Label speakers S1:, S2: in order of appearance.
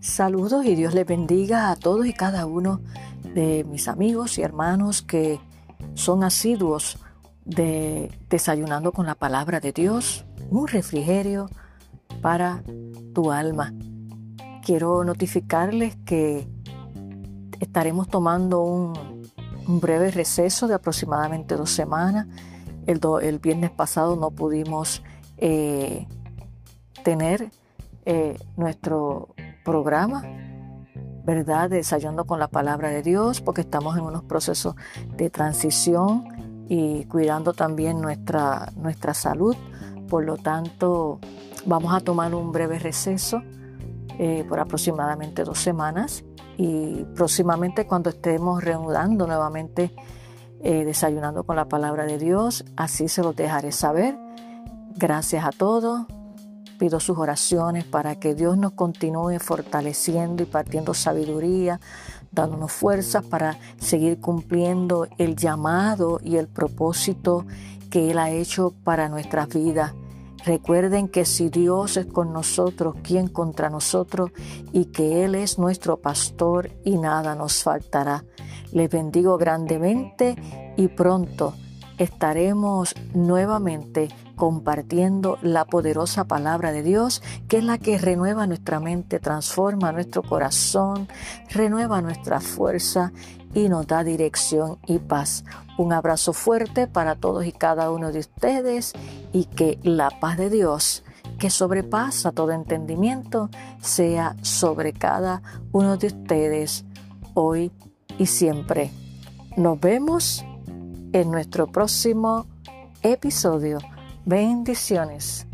S1: Saludos y Dios les bendiga a todos y cada uno de mis amigos y hermanos que son asiduos de desayunando con la palabra de Dios, un refrigerio para tu alma. Quiero notificarles que estaremos tomando un, breve receso de aproximadamente dos semanas. El, viernes pasado no pudimos eh, tener eh, nuestro programa, ¿verdad? Desayunando con la palabra de Dios, porque estamos en unos procesos de transición y cuidando también nuestra, nuestra salud. Por lo tanto, vamos a tomar un breve receso eh, por aproximadamente dos semanas y próximamente cuando estemos reanudando nuevamente eh, desayunando con la palabra de Dios, así se los dejaré saber. Gracias a todos. Pido sus oraciones para que Dios nos continúe fortaleciendo y partiendo sabiduría, dándonos fuerzas para seguir cumpliendo el llamado y el propósito que Él ha hecho para nuestras vidas. Recuerden que si Dios es con nosotros, ¿quién contra nosotros? Y que Él es nuestro pastor y nada nos faltará. Les bendigo grandemente y pronto estaremos nuevamente compartiendo la poderosa palabra de Dios, que es la que renueva nuestra mente, transforma nuestro corazón, renueva nuestra fuerza y nos da dirección y paz. Un abrazo fuerte para todos y cada uno de ustedes y que la paz de Dios, que sobrepasa todo entendimiento, sea sobre cada uno de ustedes hoy y siempre. Nos vemos en nuestro próximo episodio. Bendiciones.